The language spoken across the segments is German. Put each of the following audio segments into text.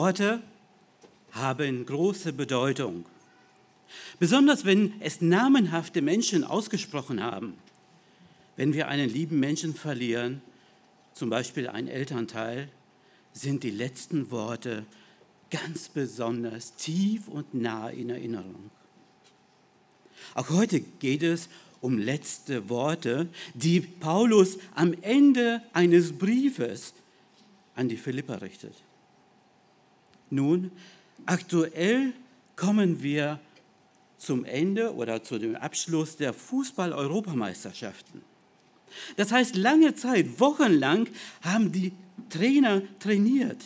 Worte haben große Bedeutung. Besonders wenn es namenhafte Menschen ausgesprochen haben. Wenn wir einen lieben Menschen verlieren, zum Beispiel ein Elternteil, sind die letzten Worte ganz besonders tief und nah in Erinnerung. Auch heute geht es um letzte Worte, die Paulus am Ende eines Briefes an die Philipper richtet. Nun, aktuell kommen wir zum Ende oder zu dem Abschluss der Fußball-Europameisterschaften. Das heißt, lange Zeit, wochenlang haben die Trainer trainiert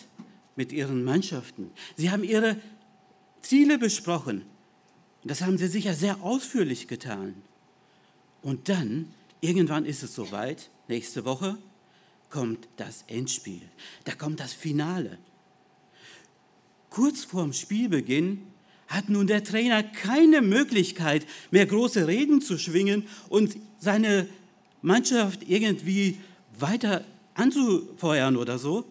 mit ihren Mannschaften. Sie haben ihre Ziele besprochen. Das haben sie sicher sehr ausführlich getan. Und dann, irgendwann ist es soweit, nächste Woche kommt das Endspiel. Da kommt das Finale. Kurz vorm Spielbeginn hat nun der Trainer keine Möglichkeit mehr große Reden zu schwingen und seine Mannschaft irgendwie weiter anzufeuern oder so.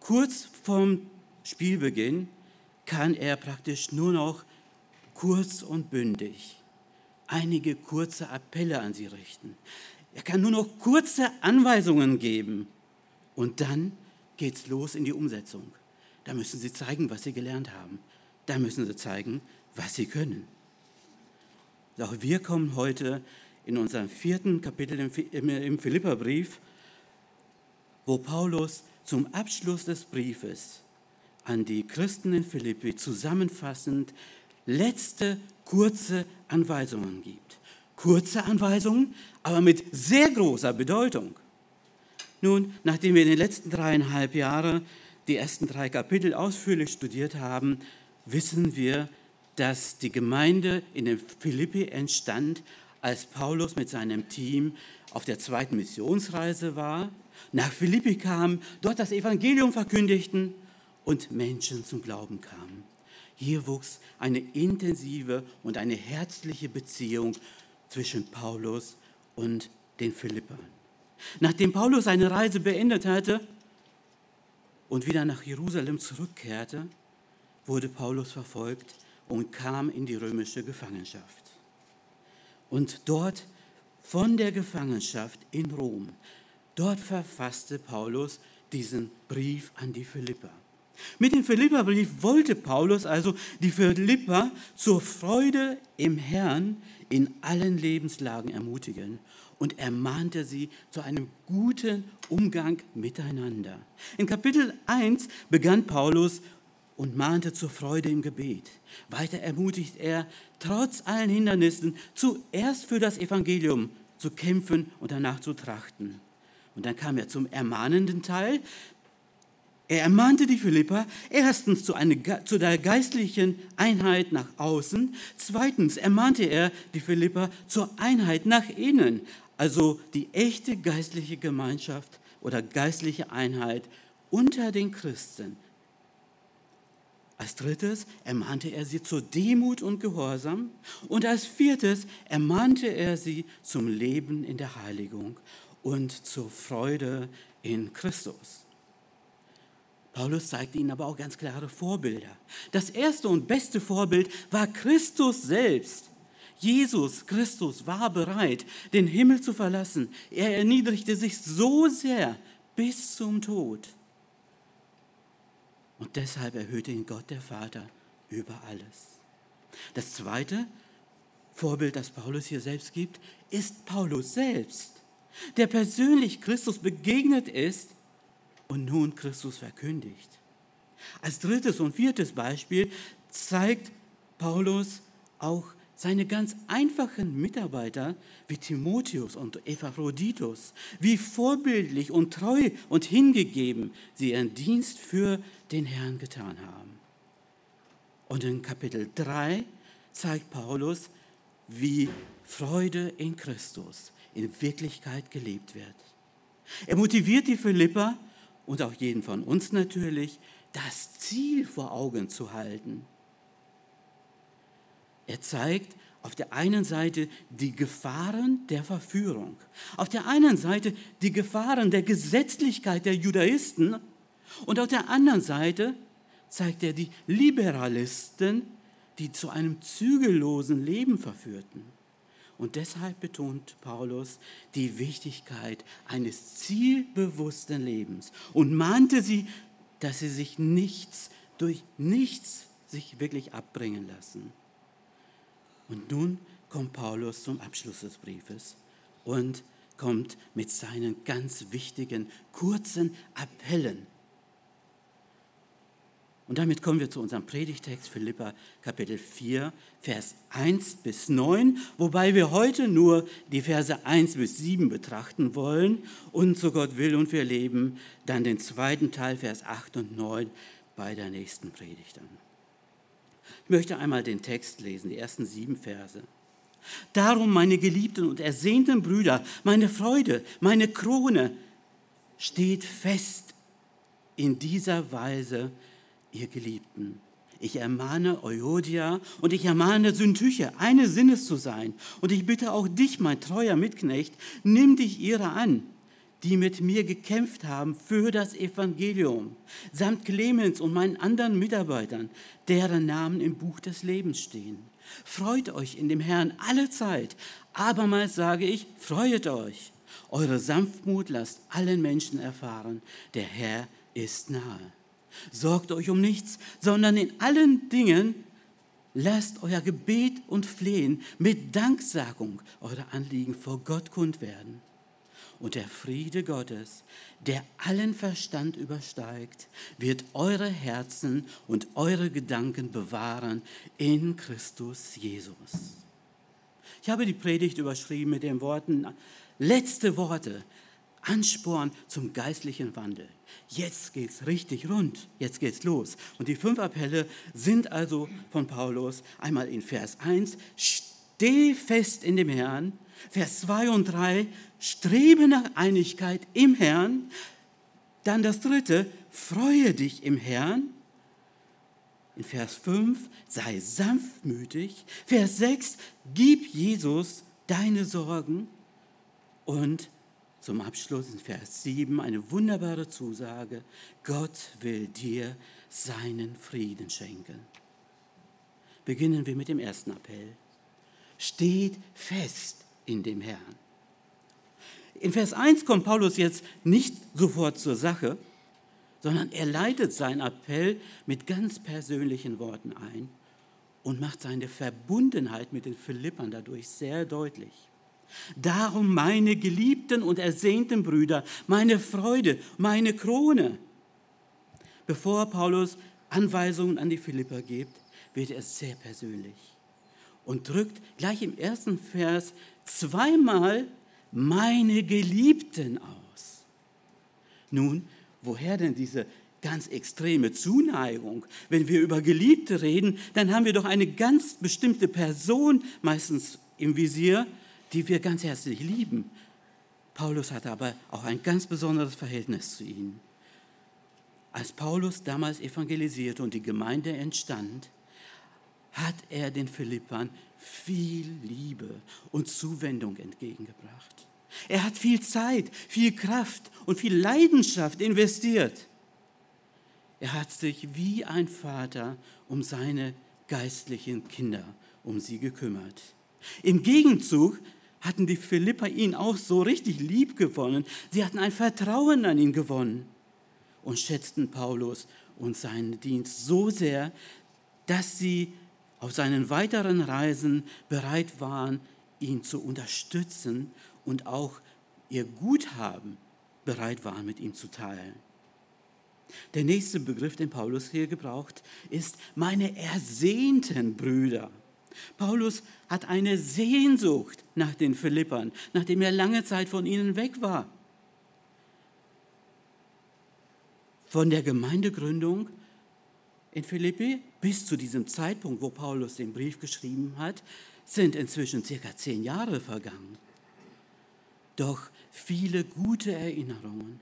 Kurz vorm Spielbeginn kann er praktisch nur noch kurz und bündig einige kurze Appelle an sie richten. Er kann nur noch kurze Anweisungen geben und dann geht's los in die Umsetzung. Da müssen sie zeigen, was sie gelernt haben. Da müssen sie zeigen, was sie können. Auch wir kommen heute in unserem vierten Kapitel im Philipperbrief, wo Paulus zum Abschluss des Briefes an die Christen in Philippi zusammenfassend letzte kurze Anweisungen gibt. Kurze Anweisungen, aber mit sehr großer Bedeutung. Nun, nachdem wir in den letzten dreieinhalb Jahren die ersten drei Kapitel ausführlich studiert haben, wissen wir, dass die Gemeinde in den Philippi entstand, als Paulus mit seinem Team auf der zweiten Missionsreise war, nach Philippi kam, dort das Evangelium verkündigten und Menschen zum Glauben kamen. Hier wuchs eine intensive und eine herzliche Beziehung zwischen Paulus und den Philippern. Nachdem Paulus seine Reise beendet hatte und wieder nach Jerusalem zurückkehrte, wurde Paulus verfolgt und kam in die römische Gefangenschaft. Und dort von der Gefangenschaft in Rom, dort verfasste Paulus diesen Brief an die Philipper. Mit dem Philipperbrief wollte Paulus also die Philipper zur Freude im Herrn in allen Lebenslagen ermutigen und ermahnte sie zu einem guten Umgang miteinander. In Kapitel 1 begann Paulus und mahnte zur Freude im Gebet. Weiter ermutigt er, trotz allen Hindernissen zuerst für das Evangelium zu kämpfen und danach zu trachten. Und dann kam er zum ermahnenden Teil. Er ermahnte die Philipper erstens zu, einer, zu der geistlichen Einheit nach außen, zweitens ermahnte er die Philipper zur Einheit nach innen, also die echte geistliche Gemeinschaft oder geistliche Einheit unter den Christen als drittes ermahnte er sie zur Demut und Gehorsam. Und als viertes ermahnte er sie zum Leben in der Heiligung und zur Freude in Christus. Paulus zeigte ihnen aber auch ganz klare Vorbilder. Das erste und beste Vorbild war Christus selbst. Jesus Christus war bereit, den Himmel zu verlassen. Er erniedrigte sich so sehr bis zum Tod. Und deshalb erhöhte ihn Gott der Vater über alles. Das zweite Vorbild, das Paulus hier selbst gibt, ist Paulus selbst, der persönlich Christus begegnet ist und nun Christus verkündigt. Als drittes und viertes Beispiel zeigt Paulus auch seine ganz einfachen Mitarbeiter wie Timotheus und Epaphroditus, wie vorbildlich und treu und hingegeben sie ihren Dienst für den Herrn getan haben. Und in Kapitel 3 zeigt Paulus, wie Freude in Christus in Wirklichkeit gelebt wird. Er motiviert die Philipper und auch jeden von uns natürlich, das Ziel vor Augen zu halten. Er zeigt auf der einen Seite die Gefahren der Verführung, auf der einen Seite die Gefahren der Gesetzlichkeit der Judaisten und auf der anderen Seite zeigt er die Liberalisten, die zu einem zügellosen Leben verführten. Und deshalb betont Paulus die Wichtigkeit eines zielbewussten Lebens und mahnte sie, dass sie sich nichts durch nichts sich wirklich abbringen lassen. Und nun kommt Paulus zum Abschluss des Briefes und kommt mit seinen ganz wichtigen kurzen Appellen und damit kommen wir zu unserem Predigtext Philippa Kapitel 4, Vers 1 bis 9, wobei wir heute nur die Verse 1 bis 7 betrachten wollen und so Gott will und wir leben dann den zweiten Teil, Vers 8 und 9 bei der nächsten Predigt an. Möchte einmal den Text lesen, die ersten sieben Verse. Darum, meine geliebten und ersehnten Brüder, meine Freude, meine Krone, steht fest in dieser Weise, ihr Geliebten. Ich ermahne Euodia und ich ermahne Syntyche, eine Sinnes zu sein. Und ich bitte auch dich, mein treuer Mitknecht, nimm dich ihrer an, die mit mir gekämpft haben für das Evangelium, samt Clemens und meinen anderen Mitarbeitern, deren Namen im Buch des Lebens stehen. Freut euch in dem Herrn alle Zeit. Abermals sage ich, freuet euch. Eure Sanftmut lasst allen Menschen erfahren, der Herr ist nahe. Sorgt euch um nichts, sondern in allen Dingen lasst euer Gebet und Flehen mit Danksagung eure Anliegen vor Gott kund werden. Und der Friede Gottes, der allen Verstand übersteigt, wird eure Herzen und eure Gedanken bewahren in Christus Jesus. Ich habe die Predigt überschrieben mit den Worten, letzte Worte, Ansporn zum geistlichen Wandel. Jetzt geht's richtig rund, jetzt geht's los. Und die fünf Appelle sind also von Paulus einmal in Vers 1, steh fest in dem Herrn. Vers 2 und 3, strebe nach Einigkeit im Herrn. Dann das dritte, freue dich im Herrn. In Vers 5, sei sanftmütig. Vers 6, gib Jesus deine Sorgen. Und zum Abschluss in Vers 7 eine wunderbare Zusage. Gott will dir seinen Frieden schenken. Beginnen wir mit dem ersten Appell. Steht fest in dem Herrn. In Vers 1 kommt Paulus jetzt nicht sofort zur Sache, sondern er leitet seinen Appell mit ganz persönlichen Worten ein und macht seine Verbundenheit mit den Philippern dadurch sehr deutlich. Darum meine geliebten und ersehnten Brüder, meine Freude, meine Krone. Bevor Paulus Anweisungen an die Philipper gibt, wird er sehr persönlich und drückt gleich im ersten Vers zweimal meine Geliebten aus. Nun, woher denn diese ganz extreme Zuneigung? Wenn wir über Geliebte reden, dann haben wir doch eine ganz bestimmte Person meistens im Visier, die wir ganz herzlich lieben. Paulus hatte aber auch ein ganz besonderes Verhältnis zu ihnen. Als Paulus damals evangelisierte und die Gemeinde entstand, hat er den Philippern viel Liebe und Zuwendung entgegengebracht. Er hat viel Zeit, viel Kraft und viel Leidenschaft investiert. Er hat sich wie ein Vater um seine geistlichen Kinder, um sie gekümmert. Im Gegenzug hatten die Philipper ihn auch so richtig lieb gewonnen. Sie hatten ein Vertrauen an ihn gewonnen und schätzten Paulus und seinen Dienst so sehr, dass sie auf seinen weiteren Reisen bereit waren, ihn zu unterstützen und auch ihr Guthaben bereit waren, mit ihm zu teilen. Der nächste Begriff, den Paulus hier gebraucht, ist meine ersehnten Brüder. Paulus hat eine Sehnsucht nach den Philippern, nachdem er lange Zeit von ihnen weg war. Von der Gemeindegründung in Philippi bis zu diesem Zeitpunkt, wo Paulus den Brief geschrieben hat, sind inzwischen circa zehn Jahre vergangen. Doch viele gute Erinnerungen,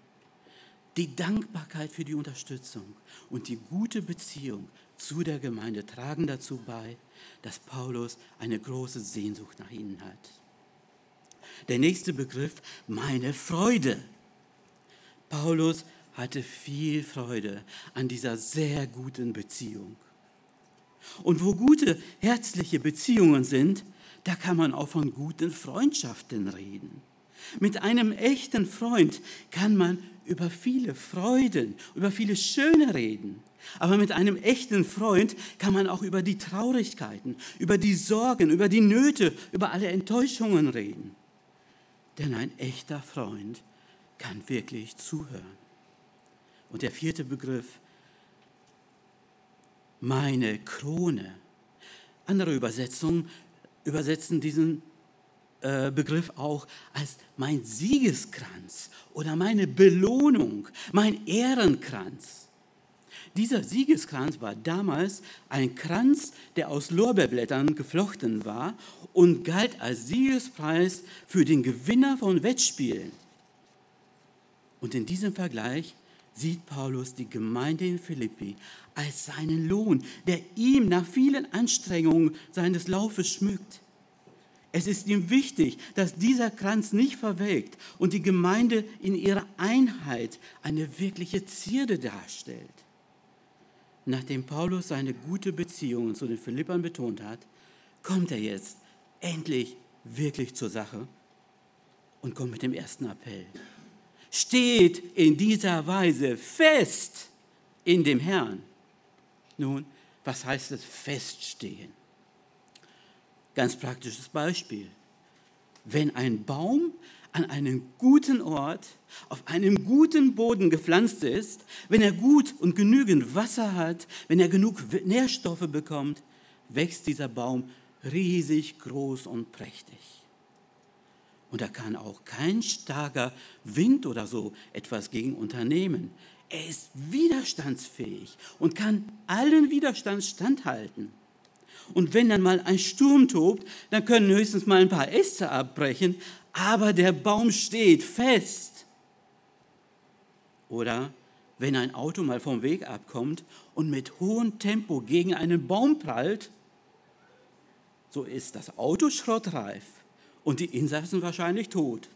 die Dankbarkeit für die Unterstützung und die gute Beziehung zu der Gemeinde tragen dazu bei, dass Paulus eine große Sehnsucht nach ihnen hat. Der nächste Begriff, meine Freude. Paulus hatte viel Freude an dieser sehr guten Beziehung. Und wo gute, herzliche Beziehungen sind, da kann man auch von guten Freundschaften reden. Mit einem echten Freund kann man über viele Freuden, über viele Schöne reden. Aber mit einem echten Freund kann man auch über die Traurigkeiten, über die Sorgen, über die Nöte, über alle Enttäuschungen reden. Denn ein echter Freund kann wirklich zuhören. Und der vierte Begriff, meine Krone. Andere Übersetzungen übersetzen diesen äh, Begriff auch als mein Siegeskranz oder meine Belohnung, mein Ehrenkranz. Dieser Siegeskranz war damals ein Kranz, der aus Lorbeerblättern geflochten war und galt als Siegespreis für den Gewinner von Wettspielen. Und in diesem Vergleich sieht Paulus die Gemeinde in Philippi als seinen Lohn, der ihm nach vielen Anstrengungen seines Laufes schmückt. Es ist ihm wichtig, dass dieser Kranz nicht verwelkt und die Gemeinde in ihrer Einheit eine wirkliche Zierde darstellt. Nachdem Paulus seine gute Beziehung zu den Philippern betont hat, kommt er jetzt endlich wirklich zur Sache und kommt mit dem ersten Appell. Steht in dieser Weise fest in dem Herrn. Nun, was heißt es feststehen? Ganz praktisches Beispiel. Wenn ein Baum an einem guten Ort, auf einem guten Boden gepflanzt ist, wenn er gut und genügend Wasser hat, wenn er genug Nährstoffe bekommt, wächst dieser Baum riesig groß und prächtig. Und da kann auch kein starker Wind oder so etwas gegen unternehmen. Er ist widerstandsfähig und kann allen Widerstand standhalten. Und wenn dann mal ein Sturm tobt, dann können höchstens mal ein paar Äste abbrechen, aber der Baum steht fest. Oder wenn ein Auto mal vom Weg abkommt und mit hohem Tempo gegen einen Baum prallt, so ist das Auto schrottreif und die Insassen wahrscheinlich tot.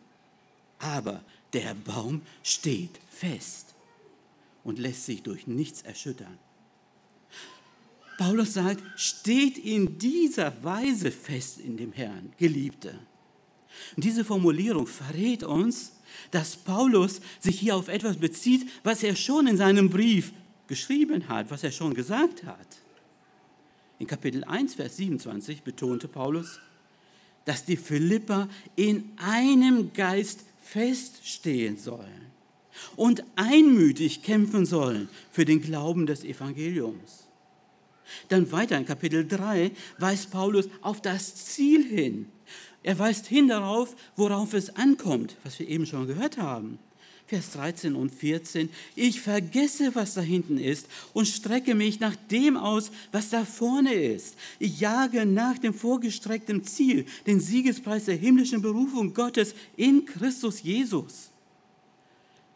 Aber der Baum steht fest und lässt sich durch nichts erschüttern. Paulus sagt, steht in dieser Weise fest in dem Herrn, Geliebte. Und diese Formulierung verrät uns, dass Paulus sich hier auf etwas bezieht, was er schon in seinem Brief geschrieben hat, was er schon gesagt hat. In Kapitel 1, Vers 27 betonte Paulus, dass die Philipper in einem Geist feststehen sollen und einmütig kämpfen sollen für den Glauben des Evangeliums. Dann weiter in Kapitel 3 weist Paulus auf das Ziel hin. Er weist hin darauf, worauf es ankommt, was wir eben schon gehört haben. Vers 13 und 14. Ich vergesse, was da hinten ist und strecke mich nach dem aus, was da vorne ist. Ich jage nach dem vorgestreckten Ziel, den Siegespreis der himmlischen Berufung Gottes in Christus Jesus.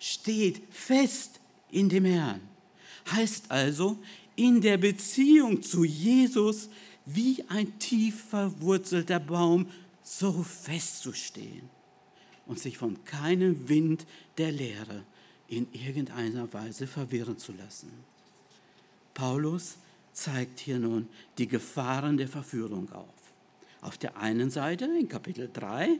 Steht fest in dem Herrn. Heißt also, in der Beziehung zu Jesus wie ein tief verwurzelter Baum so festzustehen und sich von keinem Wind der Lehre in irgendeiner Weise verwirren zu lassen. Paulus zeigt hier nun die Gefahren der Verführung auf. Auf der einen Seite in Kapitel 3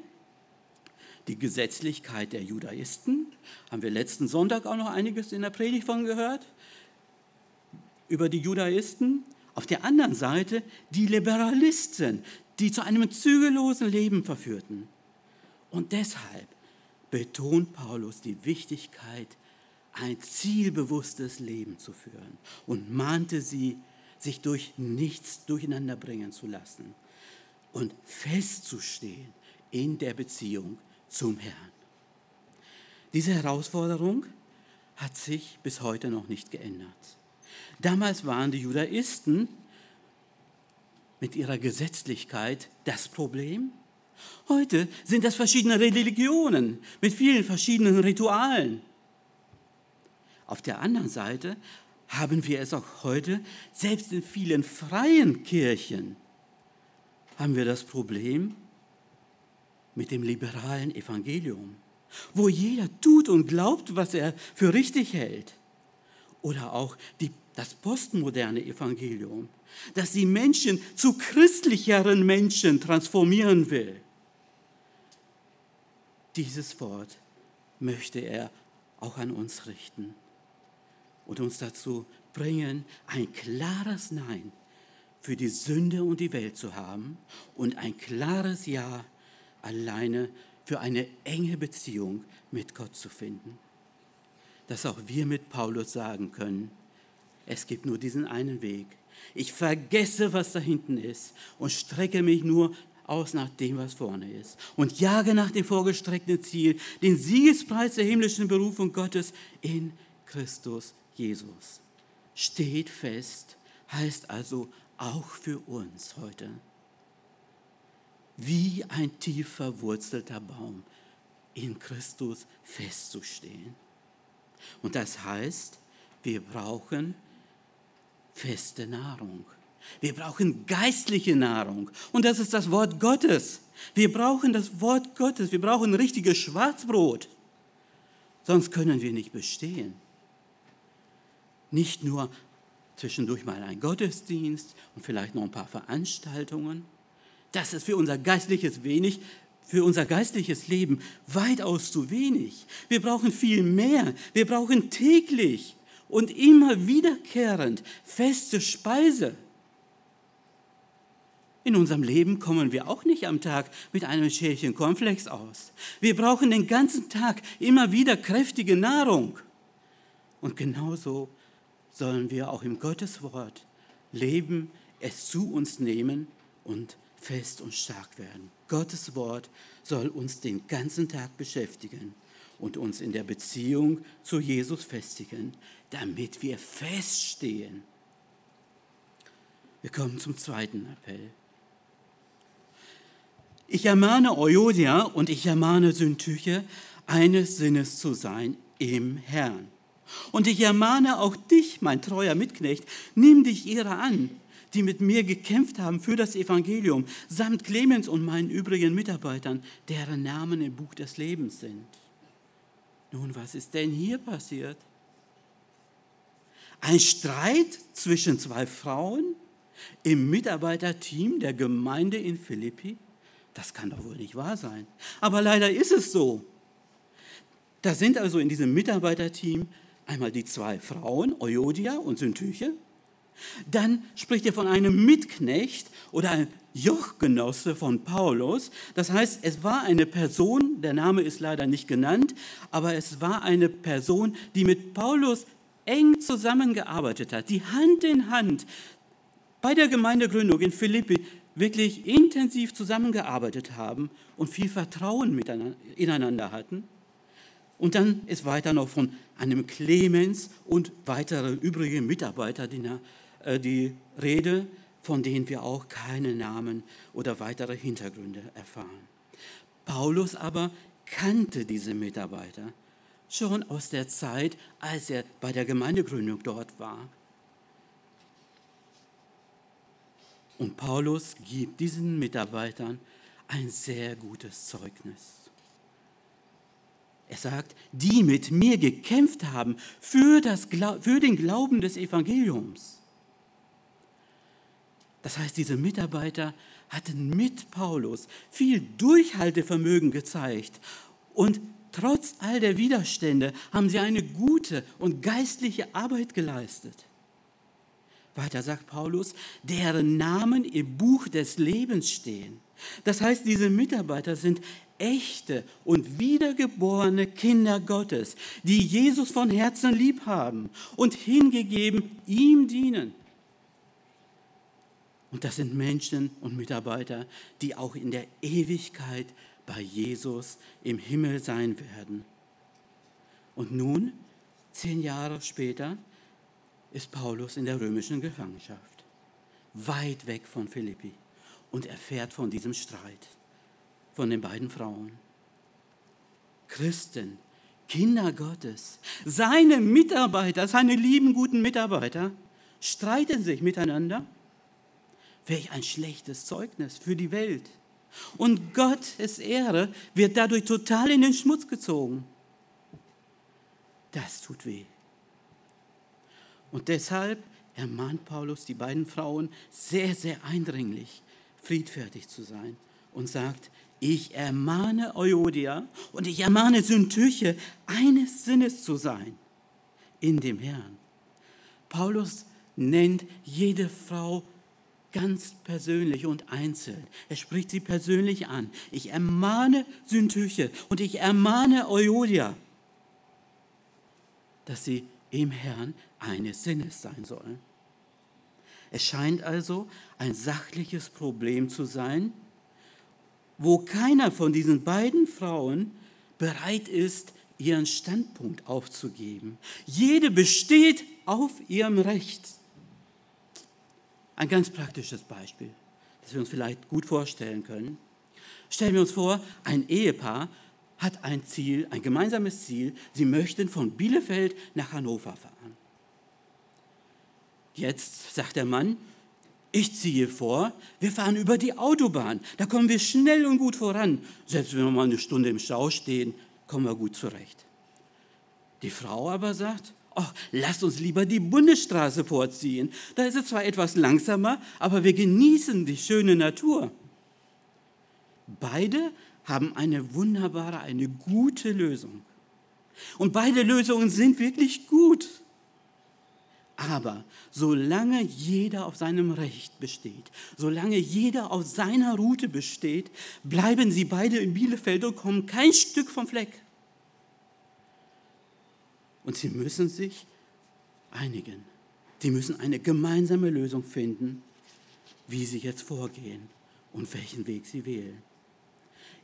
die Gesetzlichkeit der Judaisten, haben wir letzten Sonntag auch noch einiges in der Predigt von gehört über die Judaisten, auf der anderen Seite die Liberalisten, die zu einem zügellosen Leben verführten. Und deshalb betont Paulus die Wichtigkeit, ein zielbewusstes Leben zu führen und mahnte sie, sich durch nichts durcheinander bringen zu lassen und festzustehen in der Beziehung zum Herrn. Diese Herausforderung hat sich bis heute noch nicht geändert. Damals waren die Judaisten mit ihrer Gesetzlichkeit das Problem. Heute sind das verschiedene Religionen mit vielen verschiedenen Ritualen. Auf der anderen Seite haben wir es auch heute, selbst in vielen freien Kirchen, haben wir das Problem mit dem liberalen Evangelium. wo jeder tut und glaubt, was er für richtig hält. Oder auch die, das postmoderne Evangelium, das die Menschen zu christlicheren Menschen transformieren will. Dieses Wort möchte er auch an uns richten und uns dazu bringen, ein klares Nein für die Sünde und die Welt zu haben und ein klares Ja alleine für eine enge Beziehung mit Gott zu finden. Dass auch wir mit Paulus sagen können, es gibt nur diesen einen Weg. Ich vergesse, was da hinten ist und strecke mich nur aus nach dem, was vorne ist und jage nach dem vorgestreckten Ziel, den Siegespreis der himmlischen Berufung Gottes in Christus Jesus. Steht fest, heißt also auch für uns heute. Wie ein tief verwurzelter Baum in Christus festzustehen. Und das heißt, wir brauchen feste Nahrung. Wir brauchen geistliche Nahrung. Und das ist das Wort Gottes. Wir brauchen das Wort Gottes. Wir brauchen richtiges Schwarzbrot. Sonst können wir nicht bestehen. Nicht nur zwischendurch mal ein Gottesdienst und vielleicht noch ein paar Veranstaltungen. Das ist für unser geistliches wenig, für unser geistliches Leben weitaus zu wenig. Wir brauchen viel mehr. Wir brauchen täglich und immer wiederkehrend feste Speise. In unserem Leben kommen wir auch nicht am Tag mit einem Schälchen Cornflakes aus. Wir brauchen den ganzen Tag immer wieder kräftige Nahrung. Und genauso sollen wir auch im Gotteswort leben, es zu uns nehmen und fest und stark werden. Gottes Wort soll uns den ganzen Tag beschäftigen und uns in der Beziehung zu Jesus festigen, damit wir feststehen. Wir kommen zum zweiten Appell. Ich ermahne Euodia und ich ermahne Syntyche, eines Sinnes zu sein im Herrn. Und ich ermahne auch dich, mein treuer Mitknecht, nimm dich ihrer an, die mit mir gekämpft haben für das Evangelium, samt Clemens und meinen übrigen Mitarbeitern, deren Namen im Buch des Lebens sind. Nun, was ist denn hier passiert? Ein Streit zwischen zwei Frauen im Mitarbeiterteam der Gemeinde in Philippi? Das kann doch wohl nicht wahr sein. Aber leider ist es so. Da sind also in diesem Mitarbeiterteam einmal die zwei Frauen, Euodia und Syntyche. Dann spricht er von einem Mitknecht oder einem Jochgenosse von Paulus. Das heißt, es war eine Person, der Name ist leider nicht genannt, aber es war eine Person, die mit Paulus eng zusammengearbeitet hat, die Hand in Hand bei der Gemeindegründung in Philippi wirklich intensiv zusammengearbeitet haben und viel Vertrauen ineinander hatten. Und dann ist weiter noch von einem Clemens und weitere übrige Mitarbeiter die, äh, die Rede, von denen wir auch keine Namen oder weitere Hintergründe erfahren. Paulus aber kannte diese Mitarbeiter schon aus der Zeit, als er bei der Gemeindegründung dort war. Und Paulus gibt diesen Mitarbeitern ein sehr gutes Zeugnis. Er sagt, die mit mir gekämpft haben für, das, für den Glauben des Evangeliums. Das heißt, diese Mitarbeiter hatten mit Paulus viel Durchhaltevermögen gezeigt und trotz all der Widerstände haben sie eine gute und geistliche Arbeit geleistet. Weiter sagt Paulus, deren Namen im Buch des Lebens stehen. Das heißt, diese Mitarbeiter sind echte und wiedergeborene Kinder Gottes, die Jesus von Herzen lieb haben und hingegeben ihm dienen. Und das sind Menschen und Mitarbeiter, die auch in der Ewigkeit bei Jesus im Himmel sein werden. Und nun, zehn Jahre später, ist Paulus in der römischen Gefangenschaft, weit weg von Philippi und erfährt von diesem Streit von den beiden Frauen. Christen, Kinder Gottes, seine Mitarbeiter, seine lieben guten Mitarbeiter streiten sich miteinander. Welch ein schlechtes Zeugnis für die Welt. Und Gottes Ehre wird dadurch total in den Schmutz gezogen. Das tut weh. Und deshalb ermahnt Paulus die beiden Frauen sehr, sehr eindringlich, friedfertig zu sein und sagt, ich ermahne Euodia und ich ermahne Syntyche, eines Sinnes zu sein in dem Herrn. Paulus nennt jede Frau ganz persönlich und einzeln. Er spricht sie persönlich an. Ich ermahne Syntyche und ich ermahne Euodia, dass sie im Herrn eines Sinnes sein sollen. Es scheint also ein sachliches Problem zu sein, wo keiner von diesen beiden Frauen bereit ist, ihren Standpunkt aufzugeben. Jede besteht auf ihrem Recht. Ein ganz praktisches Beispiel, das wir uns vielleicht gut vorstellen können. Stellen wir uns vor, ein Ehepaar hat ein Ziel, ein gemeinsames Ziel. Sie möchten von Bielefeld nach Hannover fahren. Jetzt sagt der Mann, ich ziehe vor, wir fahren über die Autobahn. Da kommen wir schnell und gut voran. Selbst wenn wir mal eine Stunde im Stau stehen, kommen wir gut zurecht. Die Frau aber sagt, oh, lasst uns lieber die Bundesstraße vorziehen. Da ist es zwar etwas langsamer, aber wir genießen die schöne Natur. Beide haben eine wunderbare, eine gute Lösung. Und beide Lösungen sind wirklich gut. Aber solange jeder auf seinem Recht besteht, solange jeder auf seiner Route besteht, bleiben sie beide in Bielefeld und kommen kein Stück vom Fleck. Und sie müssen sich einigen. Sie müssen eine gemeinsame Lösung finden, wie sie jetzt vorgehen und welchen Weg sie wählen.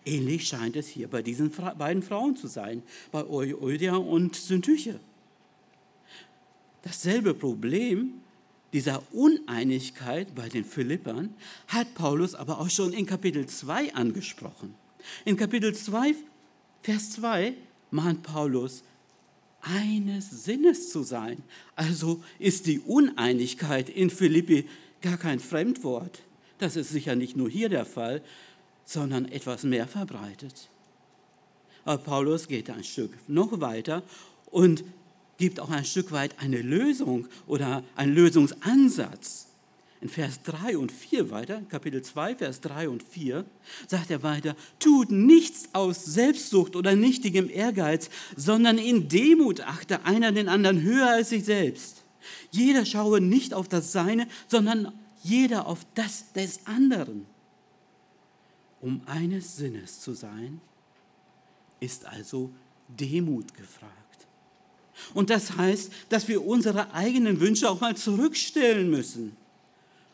Ähnlich scheint es hier bei diesen beiden Frauen zu sein, bei Eudia und Syntyche. Dasselbe Problem dieser Uneinigkeit bei den Philippern hat Paulus aber auch schon in Kapitel 2 angesprochen. In Kapitel 2, Vers 2 mahnt Paulus, eines Sinnes zu sein. Also ist die Uneinigkeit in Philippi gar kein Fremdwort. Das ist sicher nicht nur hier der Fall, sondern etwas mehr verbreitet. Aber Paulus geht ein Stück noch weiter und gibt auch ein Stück weit eine Lösung oder einen Lösungsansatz. In Vers 3 und 4 weiter, Kapitel 2, Vers 3 und 4, sagt er weiter, tut nichts aus Selbstsucht oder nichtigem Ehrgeiz, sondern in Demut achte einer den anderen höher als sich selbst. Jeder schaue nicht auf das Seine, sondern jeder auf das des anderen. Um eines Sinnes zu sein, ist also Demut gefragt. Und das heißt, dass wir unsere eigenen Wünsche auch mal zurückstellen müssen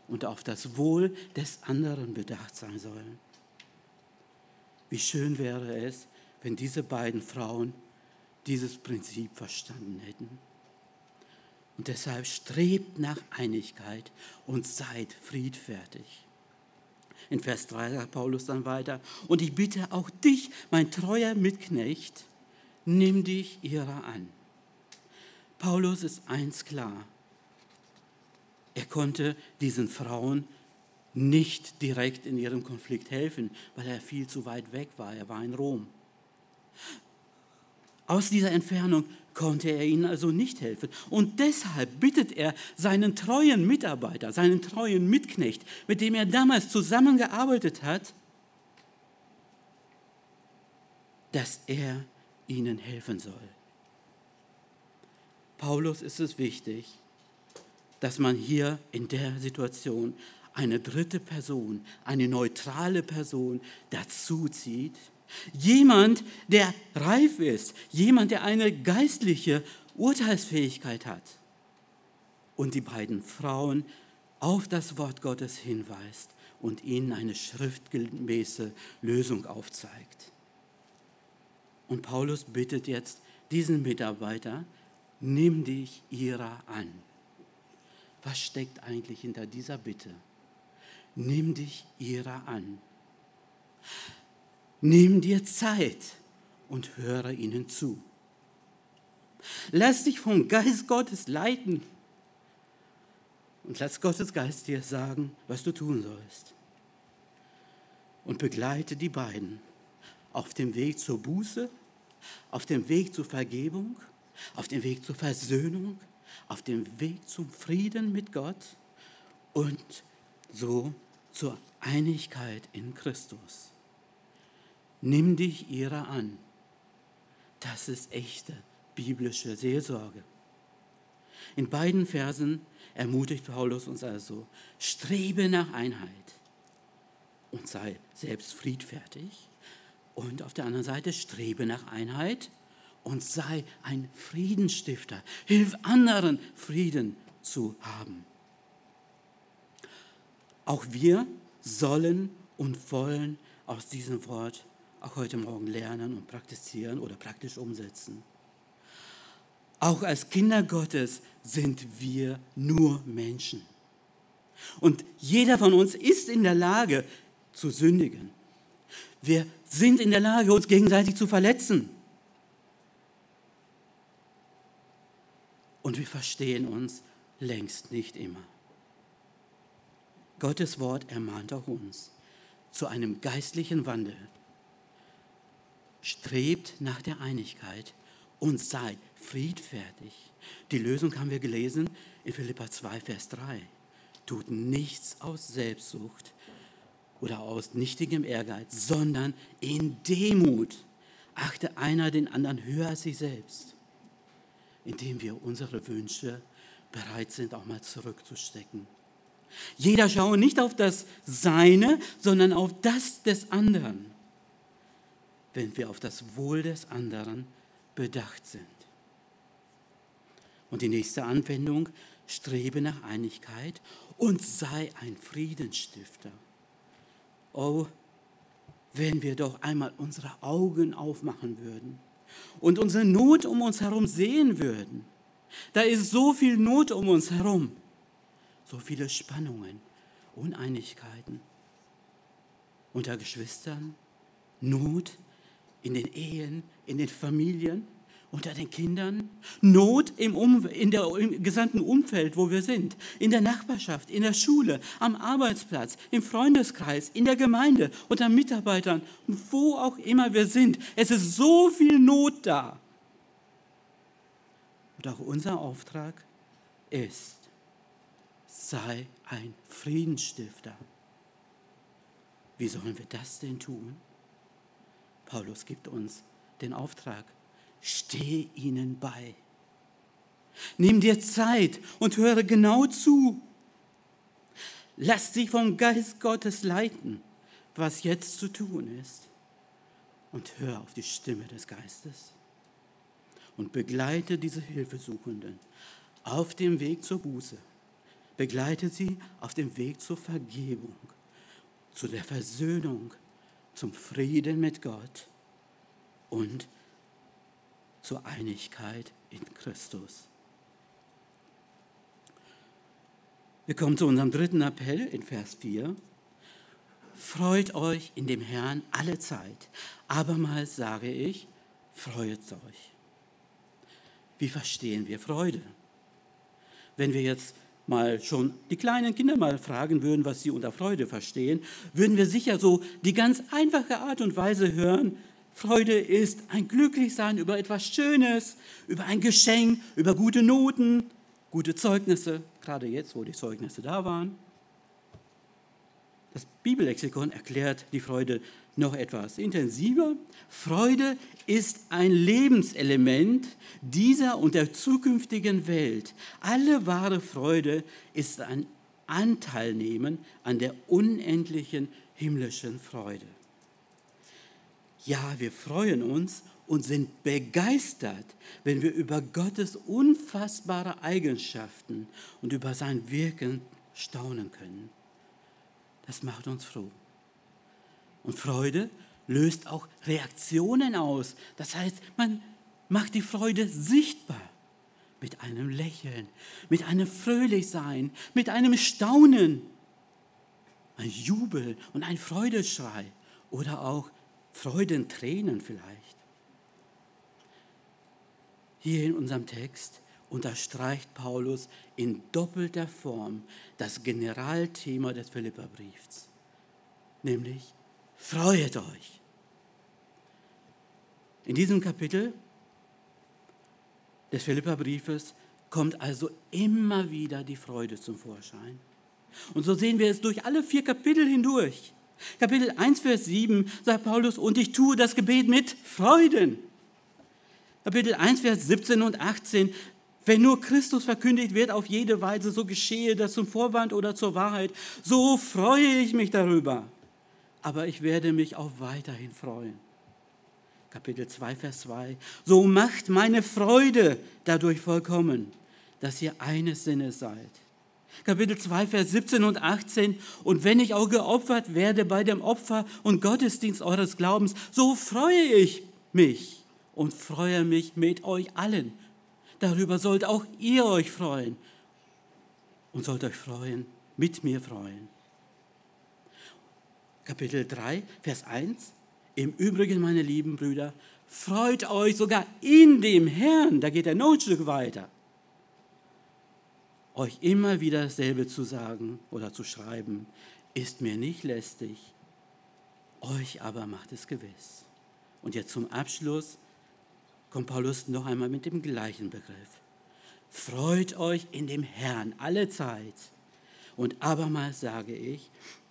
und auf das Wohl des anderen bedacht sein sollen. Wie schön wäre es, wenn diese beiden Frauen dieses Prinzip verstanden hätten. Und deshalb strebt nach Einigkeit und seid friedfertig. In Vers 3 sagt Paulus dann weiter, und ich bitte auch dich, mein treuer Mitknecht, nimm dich ihrer an. Paulus ist eins klar. Er konnte diesen Frauen nicht direkt in ihrem Konflikt helfen, weil er viel zu weit weg war. Er war in Rom. Aus dieser Entfernung konnte er ihnen also nicht helfen. Und deshalb bittet er seinen treuen Mitarbeiter, seinen treuen Mitknecht, mit dem er damals zusammengearbeitet hat, dass er ihnen helfen soll. Paulus ist es wichtig, dass man hier in der Situation eine dritte Person, eine neutrale Person dazuzieht. Jemand, der reif ist, jemand, der eine geistliche Urteilsfähigkeit hat und die beiden Frauen auf das Wort Gottes hinweist und ihnen eine schriftgemäße Lösung aufzeigt. Und Paulus bittet jetzt diesen Mitarbeiter, nimm dich ihrer an. Was steckt eigentlich hinter dieser Bitte? Nimm dich ihrer an. Nimm dir Zeit und höre ihnen zu. Lass dich vom Geist Gottes leiten und lass Gottes Geist dir sagen, was du tun sollst. und begleite die beiden auf dem Weg zur Buße, auf dem Weg zur Vergebung, auf dem Weg zur Versöhnung, auf dem Weg zum Frieden mit Gott und so zur Einigkeit in Christus. Nimm dich ihrer an. Das ist echte biblische Seelsorge. In beiden Versen ermutigt Paulus uns also, strebe nach Einheit und sei selbst friedfertig. Und auf der anderen Seite strebe nach Einheit und sei ein Friedensstifter. Hilf anderen, Frieden zu haben. Auch wir sollen und wollen aus diesem Wort auch heute Morgen lernen und praktizieren oder praktisch umsetzen. Auch als Kinder Gottes sind wir nur Menschen. Und jeder von uns ist in der Lage zu sündigen. Wir sind in der Lage, uns gegenseitig zu verletzen. Und wir verstehen uns längst nicht immer. Gottes Wort ermahnt auch uns zu einem geistlichen Wandel. Strebt nach der Einigkeit und seid friedfertig. Die Lösung haben wir gelesen in Philippa 2, Vers 3. Tut nichts aus Selbstsucht oder aus nichtigem Ehrgeiz, sondern in Demut achte einer den anderen höher als sich selbst, indem wir unsere Wünsche bereit sind, auch mal zurückzustecken. Jeder schaue nicht auf das Seine, sondern auf das des anderen, wenn wir auf das Wohl des anderen bedacht sind. Und die nächste Anwendung, strebe nach Einigkeit und sei ein Friedensstifter. Oh, wenn wir doch einmal unsere Augen aufmachen würden und unsere Not um uns herum sehen würden. Da ist so viel Not um uns herum, so viele Spannungen, Uneinigkeiten unter Geschwistern, Not in den Ehen, in den Familien, unter den Kindern, Not im, um, in der, im gesamten Umfeld, wo wir sind, in der Nachbarschaft, in der Schule, am Arbeitsplatz, im Freundeskreis, in der Gemeinde, unter Mitarbeitern, wo auch immer wir sind. Es ist so viel Not da. Und auch unser Auftrag ist, sei ein Friedensstifter. Wie sollen wir das denn tun? Paulus gibt uns den Auftrag, steh ihnen bei. Nimm dir Zeit und höre genau zu. Lass dich vom Geist Gottes leiten, was jetzt zu tun ist. Und hör auf die Stimme des Geistes. Und begleite diese Hilfesuchenden auf dem Weg zur Buße. Begleite sie auf dem Weg zur Vergebung, zu der Versöhnung, zum Frieden mit Gott und zur Einigkeit in Christus. Wir kommen zu unserem dritten Appell in Vers 4. Freut euch in dem Herrn alle Zeit. Abermals sage ich, freut euch. Wie verstehen wir Freude? Wenn wir jetzt mal schon die kleinen Kinder mal fragen würden, was sie unter Freude verstehen, würden wir sicher so die ganz einfache Art und Weise hören, Freude ist ein Glücklichsein über etwas Schönes, über ein Geschenk, über gute Noten, gute Zeugnisse, gerade jetzt, wo die Zeugnisse da waren. Das Bibellexikon erklärt die Freude noch etwas intensiver. Freude ist ein Lebenselement dieser und der zukünftigen Welt. Alle wahre Freude ist ein Anteilnehmen an der unendlichen himmlischen Freude. Ja, wir freuen uns und sind begeistert, wenn wir über Gottes unfassbare Eigenschaften und über sein Wirken staunen können. Das macht uns froh. Und Freude löst auch Reaktionen aus. Das heißt, man macht die Freude sichtbar mit einem Lächeln, mit einem Fröhlichsein, mit einem Staunen, ein Jubel und ein Freudeschrei oder auch Freudentränen vielleicht. Hier in unserem Text unterstreicht Paulus in doppelter Form das Generalthema des Philipperbriefs, nämlich Freuet euch. In diesem Kapitel des Philipperbriefes kommt also immer wieder die Freude zum Vorschein. Und so sehen wir es durch alle vier Kapitel hindurch. Kapitel 1, Vers 7 sagt Paulus, und ich tue das Gebet mit Freuden. Kapitel 1, Vers 17 und 18, wenn nur Christus verkündigt wird auf jede Weise, so geschehe das zum Vorwand oder zur Wahrheit, so freue ich mich darüber. Aber ich werde mich auch weiterhin freuen. Kapitel 2, Vers 2, so macht meine Freude dadurch vollkommen, dass ihr eines Sinnes seid Kapitel 2, Vers 17 und 18. Und wenn ich auch geopfert werde bei dem Opfer und Gottesdienst eures Glaubens, so freue ich mich und freue mich mit euch allen. Darüber sollt auch ihr euch freuen und sollt euch freuen, mit mir freuen. Kapitel 3, Vers 1. Im Übrigen, meine lieben Brüder, freut euch sogar in dem Herrn. Da geht er noch ein Stück weiter euch immer wieder dasselbe zu sagen oder zu schreiben, ist mir nicht lästig, euch aber macht es gewiss. Und jetzt zum Abschluss kommt Paulus noch einmal mit dem gleichen Begriff. Freut euch in dem Herrn alle Zeit. Und abermals sage ich,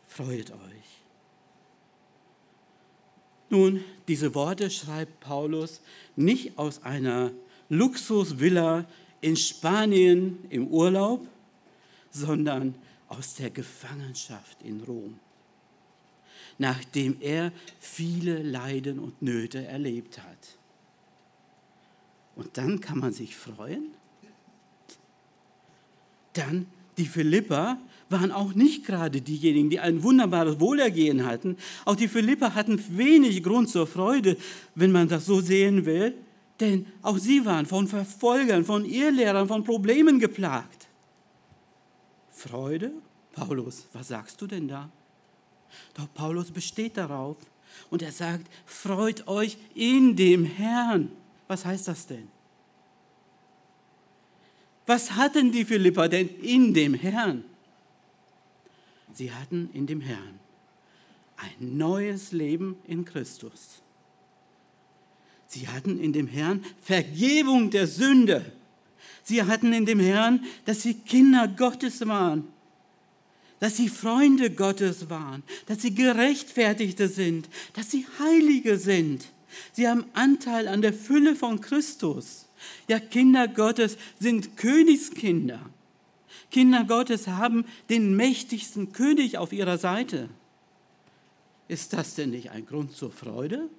freut euch. Nun, diese Worte schreibt Paulus nicht aus einer Luxusvilla in Spanien im Urlaub, sondern aus der Gefangenschaft in Rom, nachdem er viele Leiden und Nöte erlebt hat. Und dann kann man sich freuen. Dann die Philipper waren auch nicht gerade diejenigen, die ein wunderbares Wohlergehen hatten. Auch die Philipper hatten wenig Grund zur Freude, wenn man das so sehen will. Denn auch sie waren von Verfolgern, von Irrlehrern, von Problemen geplagt. Freude? Paulus, was sagst du denn da? Doch Paulus besteht darauf und er sagt, freut euch in dem Herrn. Was heißt das denn? Was hatten die Philipper denn in dem Herrn? Sie hatten in dem Herrn ein neues Leben in Christus. Sie hatten in dem Herrn Vergebung der Sünde. Sie hatten in dem Herrn, dass sie Kinder Gottes waren, dass sie Freunde Gottes waren, dass sie Gerechtfertigte sind, dass sie Heilige sind. Sie haben Anteil an der Fülle von Christus. Ja, Kinder Gottes sind Königskinder. Kinder Gottes haben den mächtigsten König auf ihrer Seite. Ist das denn nicht ein Grund zur Freude?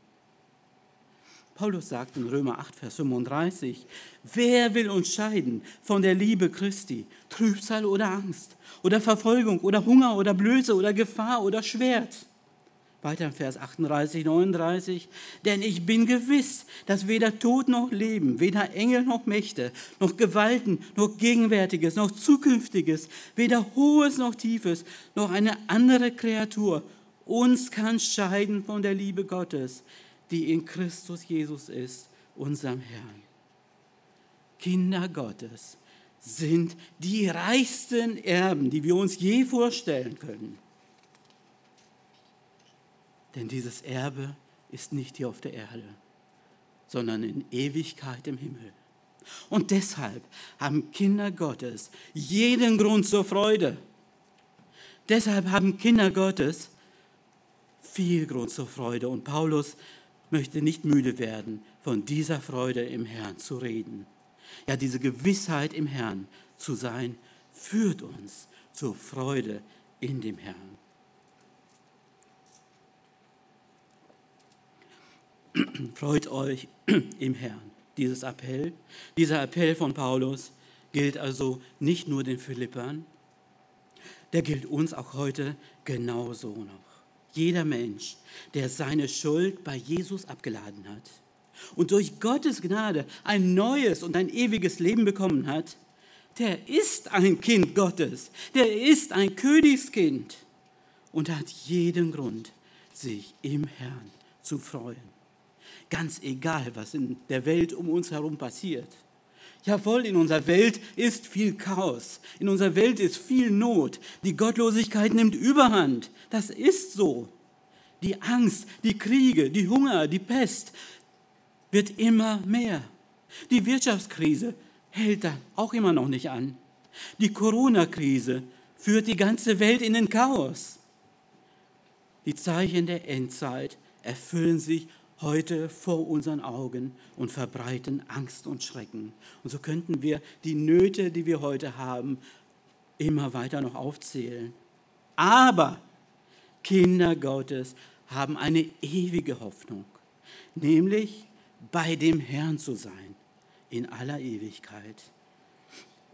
Paulus sagt in Römer 8, Vers 35, wer will uns scheiden von der Liebe Christi? Trübsal oder Angst oder Verfolgung oder Hunger oder Blöße oder Gefahr oder Schwert? Weiter in Vers 38, 39, denn ich bin gewiss, dass weder Tod noch Leben, weder Engel noch Mächte, noch Gewalten, noch Gegenwärtiges, noch Zukünftiges, weder Hohes noch Tiefes, noch eine andere Kreatur uns kann scheiden von der Liebe Gottes, die in Christus Jesus ist, unserem Herrn. Kinder Gottes sind die reichsten Erben, die wir uns je vorstellen können. Denn dieses Erbe ist nicht hier auf der Erde, sondern in Ewigkeit im Himmel. Und deshalb haben Kinder Gottes jeden Grund zur Freude. Deshalb haben Kinder Gottes viel Grund zur Freude. Und Paulus möchte nicht müde werden, von dieser Freude im Herrn zu reden. Ja, diese Gewissheit im Herrn zu sein, führt uns zur Freude in dem Herrn. Freut euch im Herrn. Dieses Appell, dieser Appell von Paulus gilt also nicht nur den Philippern, der gilt uns auch heute genauso noch jeder Mensch, der seine Schuld bei Jesus abgeladen hat und durch Gottes Gnade ein neues und ein ewiges Leben bekommen hat, der ist ein Kind Gottes, der ist ein Königskind und hat jeden Grund, sich im Herrn zu freuen. Ganz egal, was in der Welt um uns herum passiert. Jawohl, in unserer Welt ist viel Chaos, in unserer Welt ist viel Not, die Gottlosigkeit nimmt überhand. Das ist so. Die Angst, die Kriege, die Hunger, die Pest wird immer mehr. Die Wirtschaftskrise hält da auch immer noch nicht an. Die Corona-Krise führt die ganze Welt in den Chaos. Die Zeichen der Endzeit erfüllen sich heute vor unseren Augen und verbreiten Angst und Schrecken. Und so könnten wir die Nöte, die wir heute haben, immer weiter noch aufzählen. Aber Kinder Gottes haben eine ewige Hoffnung, nämlich bei dem Herrn zu sein in aller Ewigkeit.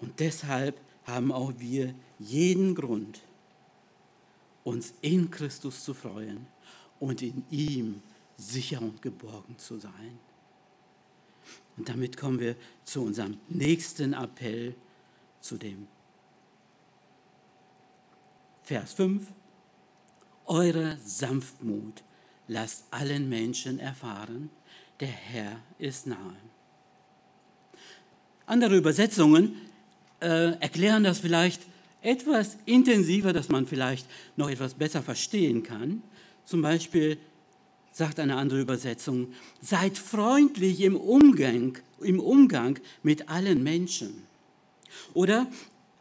Und deshalb haben auch wir jeden Grund, uns in Christus zu freuen und in ihm sicher und geborgen zu sein. Und damit kommen wir zu unserem nächsten Appell, zu dem Vers 5. Eure Sanftmut lasst allen Menschen erfahren, der Herr ist nahe. Andere Übersetzungen äh, erklären das vielleicht etwas intensiver, dass man vielleicht noch etwas besser verstehen kann. Zum Beispiel sagt eine andere Übersetzung, seid freundlich im Umgang, im Umgang mit allen Menschen. Oder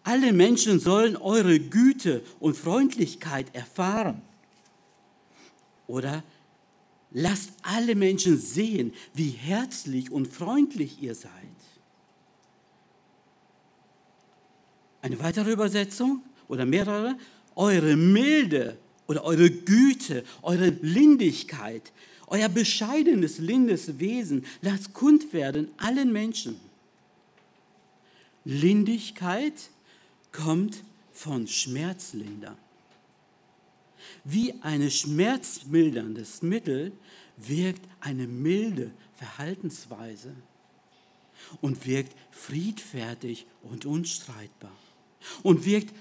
alle Menschen sollen eure Güte und Freundlichkeit erfahren. Oder lasst alle Menschen sehen, wie herzlich und freundlich ihr seid. Eine weitere Übersetzung oder mehrere, eure Milde oder eure Güte, eure Lindigkeit, euer bescheidenes, lindes Wesen, lasst kund werden allen Menschen. Lindigkeit kommt von Schmerzlinder. Wie ein schmerzmilderndes Mittel wirkt eine milde Verhaltensweise und wirkt friedfertig und unstreitbar und wirkt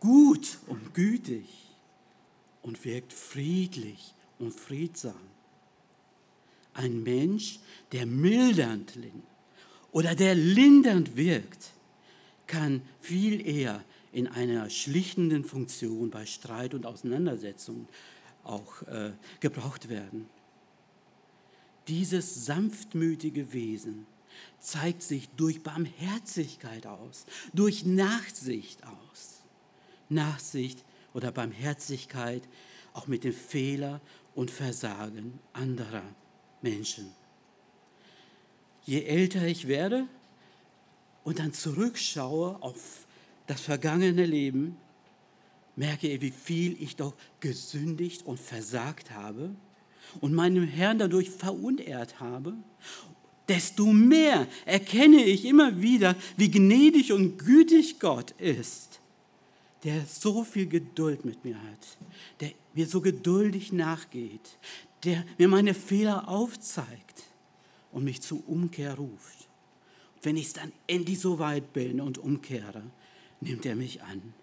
gut und gütig und wirkt friedlich und friedsam. Ein Mensch, der mildernd oder der lindernd wirkt, kann viel eher in einer schlichtenden Funktion bei Streit und Auseinandersetzungen auch äh, gebraucht werden. Dieses sanftmütige Wesen zeigt sich durch Barmherzigkeit aus, durch Nachsicht aus. Nachsicht oder Barmherzigkeit auch mit dem Fehler und Versagen anderer Menschen. Je älter ich werde und dann zurückschaue auf das vergangene Leben, merke ich, wie viel ich doch gesündigt und versagt habe und meinem Herrn dadurch verunehrt habe desto mehr erkenne ich immer wieder, wie gnädig und gütig Gott ist, der so viel Geduld mit mir hat, der mir so geduldig nachgeht, der mir meine Fehler aufzeigt und mich zur Umkehr ruft. wenn ich dann endlich so weit bin und umkehre, nimmt er mich an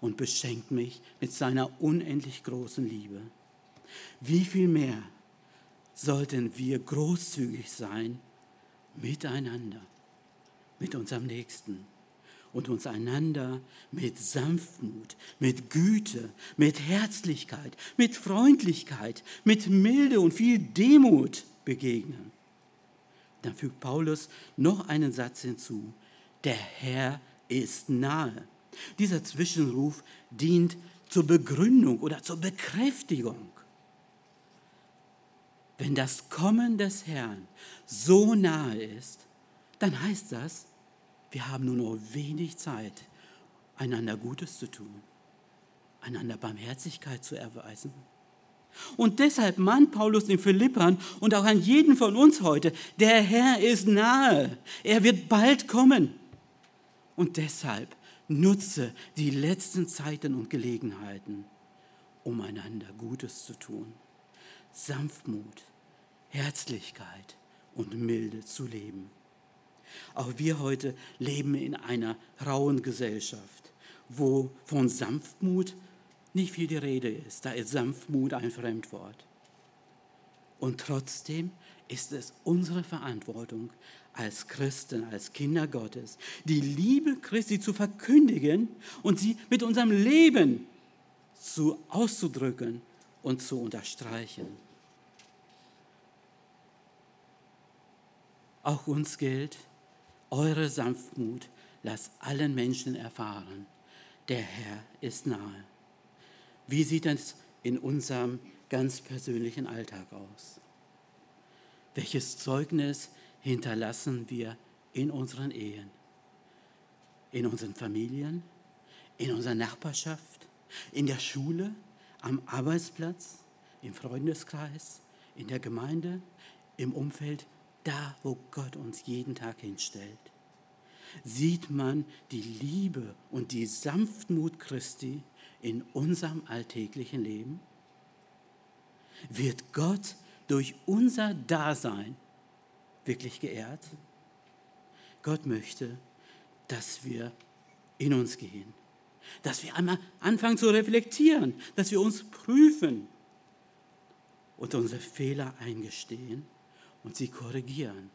und beschenkt mich mit seiner unendlich großen Liebe. Wie viel mehr sollten wir großzügig sein miteinander, mit unserem Nächsten und uns einander mit Sanftmut, mit Güte, mit Herzlichkeit, mit Freundlichkeit, mit Milde und viel Demut begegnen. Dann fügt Paulus noch einen Satz hinzu. Der Herr ist nahe. Dieser Zwischenruf dient zur Begründung oder zur Bekräftigung. Wenn das Kommen des Herrn so nahe ist, dann heißt das, wir haben nur noch wenig Zeit, einander Gutes zu tun, einander Barmherzigkeit zu erweisen. Und deshalb mahnt Paulus den Philippern und auch an jeden von uns heute, der Herr ist nahe, er wird bald kommen. Und deshalb nutze die letzten Zeiten und Gelegenheiten, um einander Gutes zu tun. Sanftmut, Herzlichkeit und Milde zu leben. Auch wir heute leben in einer rauen Gesellschaft, wo von Sanftmut nicht viel die Rede ist. Da ist Sanftmut ein Fremdwort. Und trotzdem ist es unsere Verantwortung als Christen, als Kinder Gottes, die Liebe Christi zu verkündigen und sie mit unserem Leben zu auszudrücken und zu unterstreichen. Auch uns gilt, eure Sanftmut lasst allen Menschen erfahren, der Herr ist nahe. Wie sieht es in unserem ganz persönlichen Alltag aus? Welches Zeugnis hinterlassen wir in unseren Ehen, in unseren Familien, in unserer Nachbarschaft, in der Schule, am Arbeitsplatz, im Freundeskreis, in der Gemeinde, im Umfeld, da wo Gott uns jeden Tag hinstellt? Sieht man die Liebe und die Sanftmut Christi in unserem alltäglichen Leben? Wird Gott durch unser Dasein wirklich geehrt? Gott möchte, dass wir in uns gehen, dass wir einmal anfangen zu reflektieren, dass wir uns prüfen und unsere Fehler eingestehen und sie korrigieren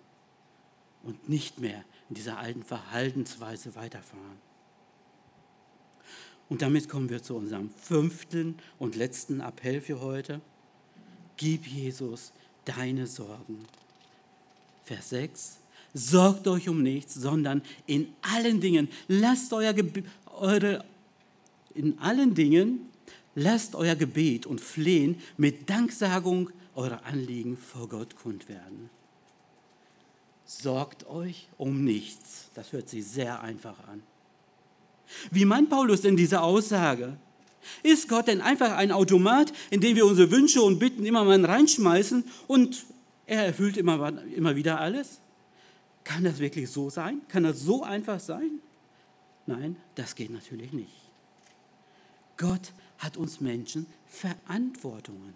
und nicht mehr in dieser alten Verhaltensweise weiterfahren. Und damit kommen wir zu unserem fünften und letzten Appell für heute. Gib Jesus deine Sorgen. Vers 6. Sorgt euch um nichts, sondern in allen Dingen lasst euer Ge eure in allen Dingen lasst euer Gebet und Flehen mit Danksagung eure Anliegen vor Gott kund werden. Sorgt euch um nichts. Das hört sich sehr einfach an. Wie meint Paulus denn diese Aussage? Ist Gott denn einfach ein Automat, in dem wir unsere Wünsche und Bitten immer mal reinschmeißen und er erfüllt immer, immer wieder alles? Kann das wirklich so sein? Kann das so einfach sein? Nein, das geht natürlich nicht. Gott hat uns Menschen Verantwortungen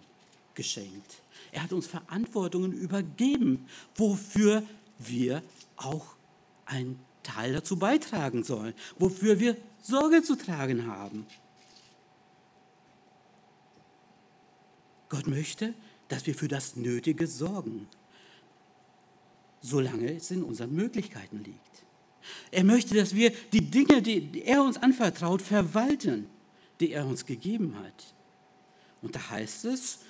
geschenkt. Er hat uns Verantwortungen übergeben, wofür wir auch einen Teil dazu beitragen sollen, wofür wir Sorge zu tragen haben. Gott möchte, dass wir für das Nötige sorgen, solange es in unseren Möglichkeiten liegt. Er möchte, dass wir die Dinge, die er uns anvertraut, verwalten, die er uns gegeben hat. Und da heißt es,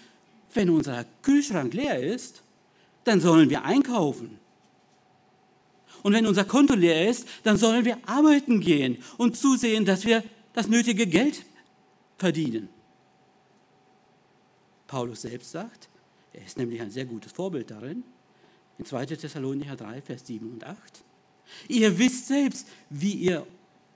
wenn unser Kühlschrank leer ist, dann sollen wir einkaufen. Und wenn unser Konto leer ist, dann sollen wir arbeiten gehen und zusehen, dass wir das nötige Geld verdienen. Paulus selbst sagt, er ist nämlich ein sehr gutes Vorbild darin, in 2. Thessalonicher 3, Vers 7 und 8. Ihr wisst selbst, wie ihr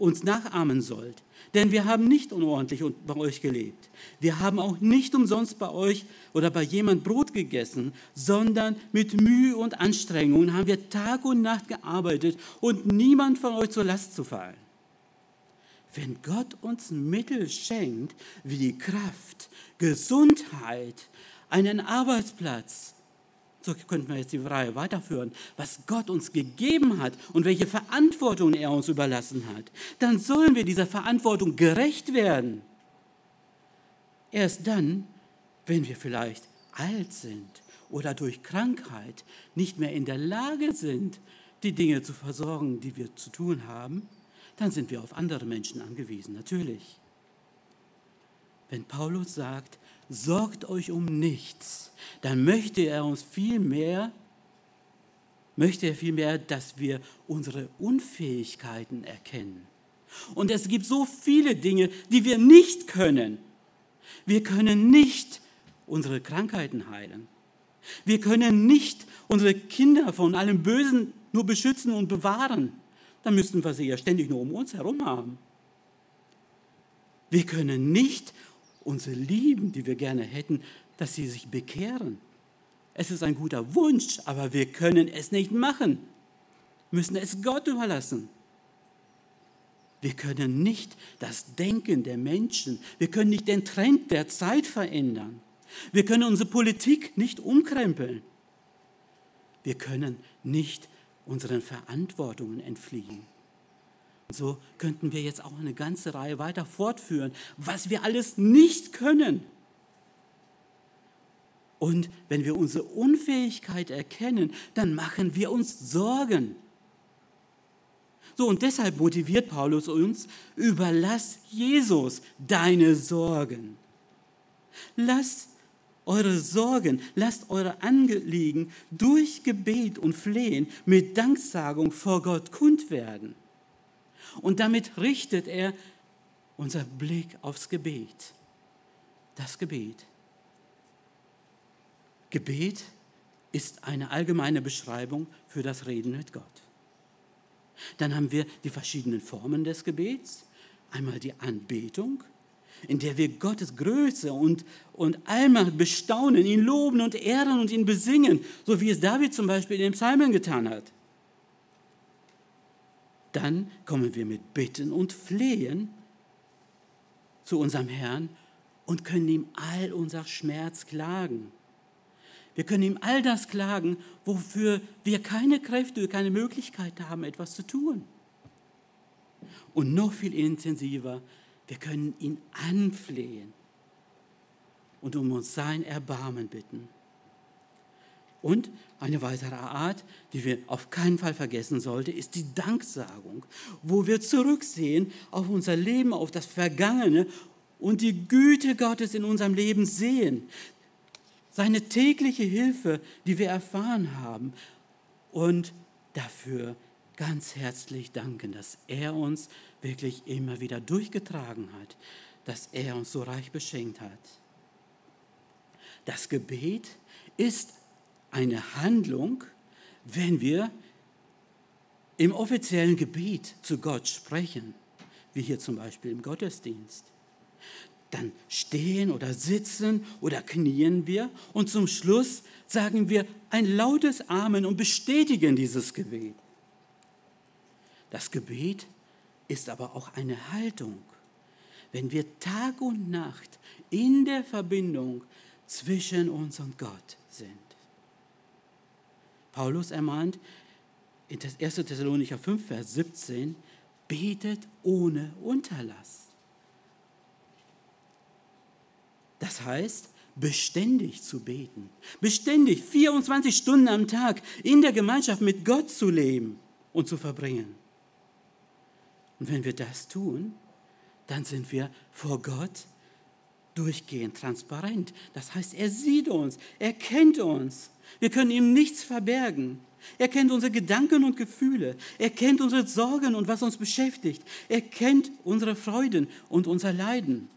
uns nachahmen sollt. Denn wir haben nicht unordentlich bei euch gelebt. Wir haben auch nicht umsonst bei euch oder bei jemand Brot gegessen, sondern mit Mühe und Anstrengung haben wir Tag und Nacht gearbeitet und niemand von euch zur Last zu fallen. Wenn Gott uns Mittel schenkt, wie die Kraft, Gesundheit, einen Arbeitsplatz, so könnten wir jetzt die Reihe weiterführen, was Gott uns gegeben hat und welche Verantwortung er uns überlassen hat, dann sollen wir dieser Verantwortung gerecht werden. Erst dann, wenn wir vielleicht alt sind oder durch Krankheit nicht mehr in der Lage sind, die Dinge zu versorgen, die wir zu tun haben, dann sind wir auf andere Menschen angewiesen, natürlich. Wenn Paulus sagt, sorgt euch um nichts, dann möchte er uns vielmehr, möchte er vielmehr, dass wir unsere Unfähigkeiten erkennen. Und es gibt so viele Dinge, die wir nicht können. Wir können nicht unsere Krankheiten heilen. Wir können nicht unsere Kinder von allem Bösen nur beschützen und bewahren. Dann müssten wir sie ja ständig nur um uns herum haben. Wir können nicht unsere Lieben, die wir gerne hätten, dass sie sich bekehren. Es ist ein guter Wunsch, aber wir können es nicht machen. Wir müssen es Gott überlassen. Wir können nicht das Denken der Menschen, wir können nicht den Trend der Zeit verändern. Wir können unsere Politik nicht umkrempeln. Wir können nicht unseren Verantwortungen entfliehen. So könnten wir jetzt auch eine ganze Reihe weiter fortführen, was wir alles nicht können. Und wenn wir unsere Unfähigkeit erkennen, dann machen wir uns Sorgen. So, und deshalb motiviert Paulus uns, überlass Jesus deine Sorgen. Lass eure Sorgen, lasst eure Anliegen durch Gebet und Flehen mit Danksagung vor Gott kund werden. Und damit richtet er unser Blick aufs Gebet. Das Gebet. Gebet ist eine allgemeine Beschreibung für das Reden mit Gott. Dann haben wir die verschiedenen Formen des Gebets. Einmal die Anbetung, in der wir Gottes Größe und, und Allmacht bestaunen, ihn loben und ehren und ihn besingen, so wie es David zum Beispiel in den Psalmen getan hat. Dann kommen wir mit Bitten und Flehen zu unserem Herrn und können ihm all unser Schmerz klagen. Wir können ihm all das klagen, wofür wir keine Kräfte, keine Möglichkeit haben, etwas zu tun. Und noch viel intensiver, wir können ihn anflehen und um uns sein Erbarmen bitten. Und eine weitere Art, die wir auf keinen Fall vergessen sollten, ist die Danksagung, wo wir zurücksehen auf unser Leben, auf das Vergangene und die Güte Gottes in unserem Leben sehen. Seine tägliche Hilfe, die wir erfahren haben. Und dafür ganz herzlich danken, dass er uns wirklich immer wieder durchgetragen hat, dass er uns so reich beschenkt hat. Das Gebet ist eine Handlung, wenn wir im offiziellen Gebet zu Gott sprechen, wie hier zum Beispiel im Gottesdienst. Dann stehen oder sitzen oder knien wir und zum Schluss sagen wir ein lautes Amen und bestätigen dieses Gebet. Das Gebet ist aber auch eine Haltung. Wenn wir Tag und Nacht in der Verbindung zwischen uns und Gott sind. Paulus ermahnt in 1. Thessalonicher 5, Vers 17, betet ohne Unterlass. Das heißt, beständig zu beten, beständig 24 Stunden am Tag in der Gemeinschaft mit Gott zu leben und zu verbringen. Und wenn wir das tun, dann sind wir vor Gott durchgehend transparent. Das heißt, er sieht uns, er kennt uns. Wir können ihm nichts verbergen. Er kennt unsere Gedanken und Gefühle. Er kennt unsere Sorgen und was uns beschäftigt. Er kennt unsere Freuden und unser Leiden.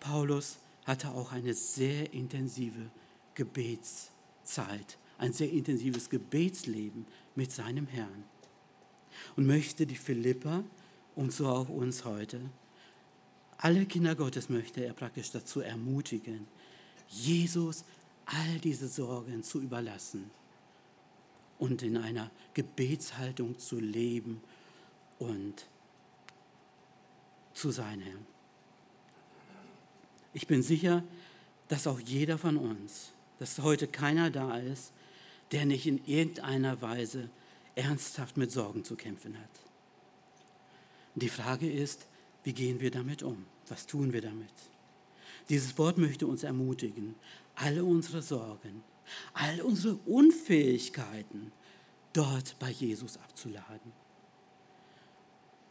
Paulus hatte auch eine sehr intensive Gebetszeit, ein sehr intensives Gebetsleben mit seinem Herrn und möchte die Philippa und so auch uns heute, alle Kinder Gottes möchte er praktisch dazu ermutigen, Jesus all diese Sorgen zu überlassen und in einer Gebetshaltung zu leben und zu sein, Herr. Ich bin sicher, dass auch jeder von uns, dass heute keiner da ist, der nicht in irgendeiner Weise ernsthaft mit Sorgen zu kämpfen hat. Die Frage ist, wie gehen wir damit um? Was tun wir damit? Dieses Wort möchte uns ermutigen, alle unsere Sorgen, all unsere Unfähigkeiten dort bei Jesus abzuladen.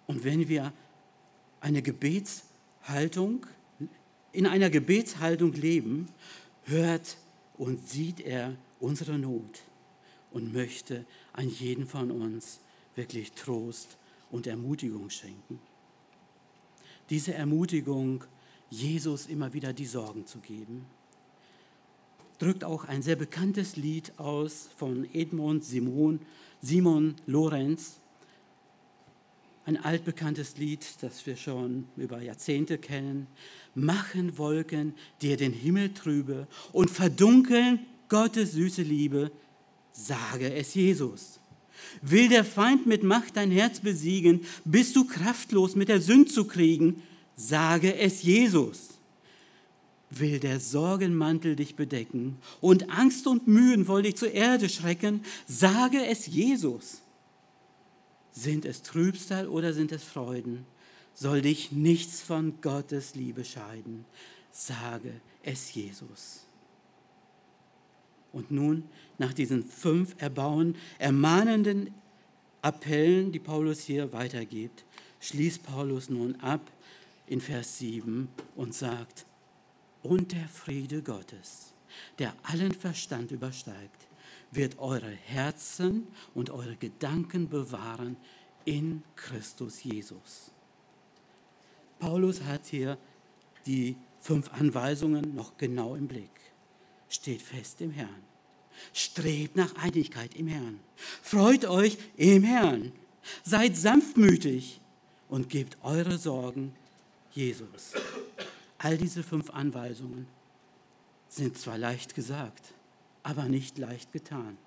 Und wenn wir eine Gebetshaltung, in einer Gebetshaltung leben, hört und sieht er unsere Not und möchte an jeden von uns wirklich Trost und Ermutigung schenken. Diese Ermutigung, Jesus immer wieder die Sorgen zu geben, drückt auch ein sehr bekanntes Lied aus von Edmund Simon, Simon Lorenz. Ein altbekanntes Lied, das wir schon über Jahrzehnte kennen. Machen Wolken dir den Himmel trübe und verdunkeln Gottes süße Liebe Sage es Jesus. Will der Feind mit Macht dein Herz besiegen, bist du kraftlos mit der Sünd zu kriegen, sage es Jesus. Will der Sorgenmantel dich bedecken und Angst und Mühen woll dich zur Erde schrecken, sage es Jesus. Sind es Trübsal oder sind es Freuden, soll dich nichts von Gottes Liebe scheiden, sage es Jesus. Und nun, nach diesen fünf erbauen, ermahnenden Appellen, die Paulus hier weitergibt, schließt Paulus nun ab in Vers 7 und sagt, Und der Friede Gottes, der allen Verstand übersteigt, wird eure Herzen und eure Gedanken bewahren in Christus Jesus. Paulus hat hier die fünf Anweisungen noch genau im Blick. Steht fest im Herrn. Strebt nach Einigkeit im Herrn. Freut euch im Herrn. Seid sanftmütig und gebt eure Sorgen Jesus. All diese fünf Anweisungen sind zwar leicht gesagt, aber nicht leicht getan.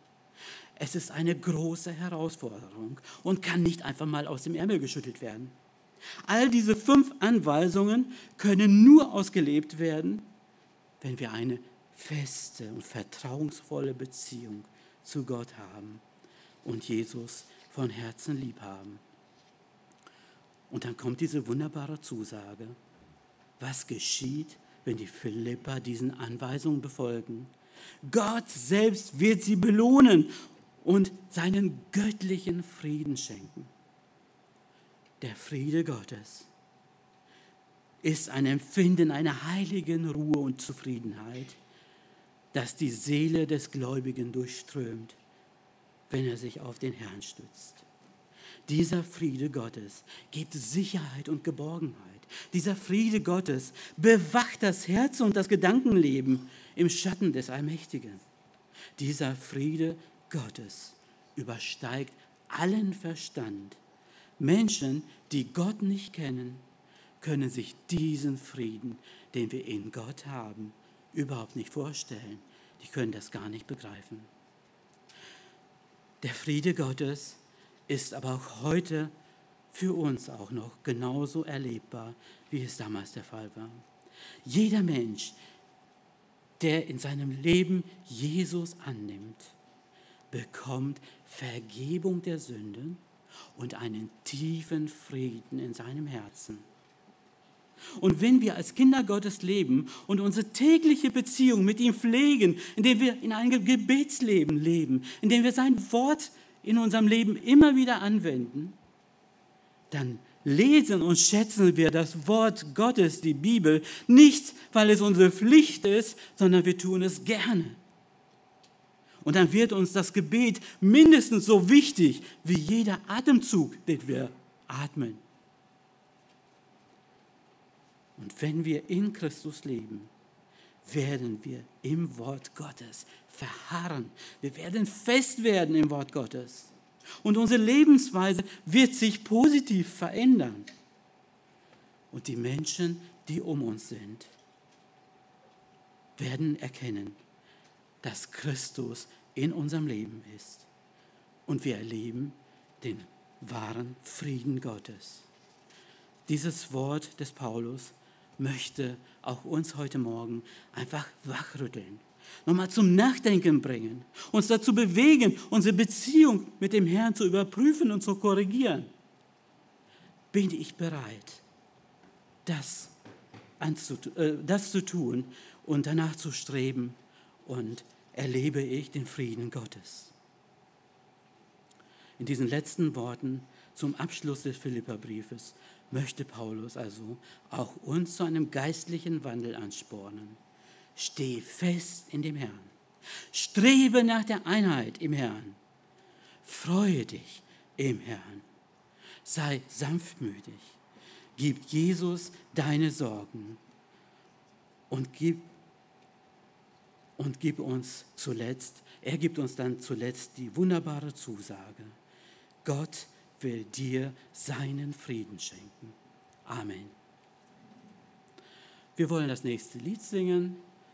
Es ist eine große Herausforderung und kann nicht einfach mal aus dem Ärmel geschüttelt werden. All diese fünf Anweisungen können nur ausgelebt werden, wenn wir eine feste und vertrauensvolle Beziehung zu Gott haben und Jesus von Herzen lieb haben. Und dann kommt diese wunderbare Zusage. Was geschieht, wenn die Philippa diesen Anweisungen befolgen? Gott selbst wird sie belohnen und seinen göttlichen Frieden schenken. Der Friede Gottes ist ein Empfinden einer heiligen Ruhe und Zufriedenheit, das die Seele des Gläubigen durchströmt, wenn er sich auf den Herrn stützt. Dieser Friede Gottes gibt Sicherheit und Geborgenheit. Dieser Friede Gottes bewacht das Herz und das Gedankenleben im Schatten des Allmächtigen. Dieser Friede Gottes übersteigt allen Verstand. Menschen, die Gott nicht kennen, können sich diesen Frieden, den wir in Gott haben, überhaupt nicht vorstellen. Die können das gar nicht begreifen. Der Friede Gottes ist aber auch heute für uns auch noch genauso erlebbar, wie es damals der Fall war. Jeder Mensch, der in seinem Leben Jesus annimmt, bekommt Vergebung der Sünden und einen tiefen Frieden in seinem Herzen. Und wenn wir als Kinder Gottes leben und unsere tägliche Beziehung mit ihm pflegen, indem wir in einem Gebetsleben leben, indem wir sein Wort in unserem Leben immer wieder anwenden, dann lesen und schätzen wir das Wort Gottes, die Bibel, nicht, weil es unsere Pflicht ist, sondern wir tun es gerne. Und dann wird uns das Gebet mindestens so wichtig wie jeder Atemzug, den wir atmen. Und wenn wir in Christus leben, werden wir im Wort Gottes verharren. Wir werden fest werden im Wort Gottes. Und unsere Lebensweise wird sich positiv verändern. Und die Menschen, die um uns sind, werden erkennen, dass Christus in unserem Leben ist. Und wir erleben den wahren Frieden Gottes. Dieses Wort des Paulus möchte auch uns heute Morgen einfach wachrütteln, nochmal zum Nachdenken bringen, uns dazu bewegen, unsere Beziehung mit dem Herrn zu überprüfen und zu korrigieren. Bin ich bereit, das, äh, das zu tun und danach zu streben und erlebe ich den Frieden Gottes? In diesen letzten Worten zum Abschluss des Philipperbriefes möchte Paulus also auch uns zu einem geistlichen Wandel anspornen. Steh fest in dem Herrn. Strebe nach der Einheit im Herrn. Freue dich im Herrn. Sei sanftmütig. Gib Jesus deine Sorgen und gib, und gib uns zuletzt, er gibt uns dann zuletzt die wunderbare Zusage. Gott will dir seinen Frieden schenken. Amen. Wir wollen das nächste Lied singen.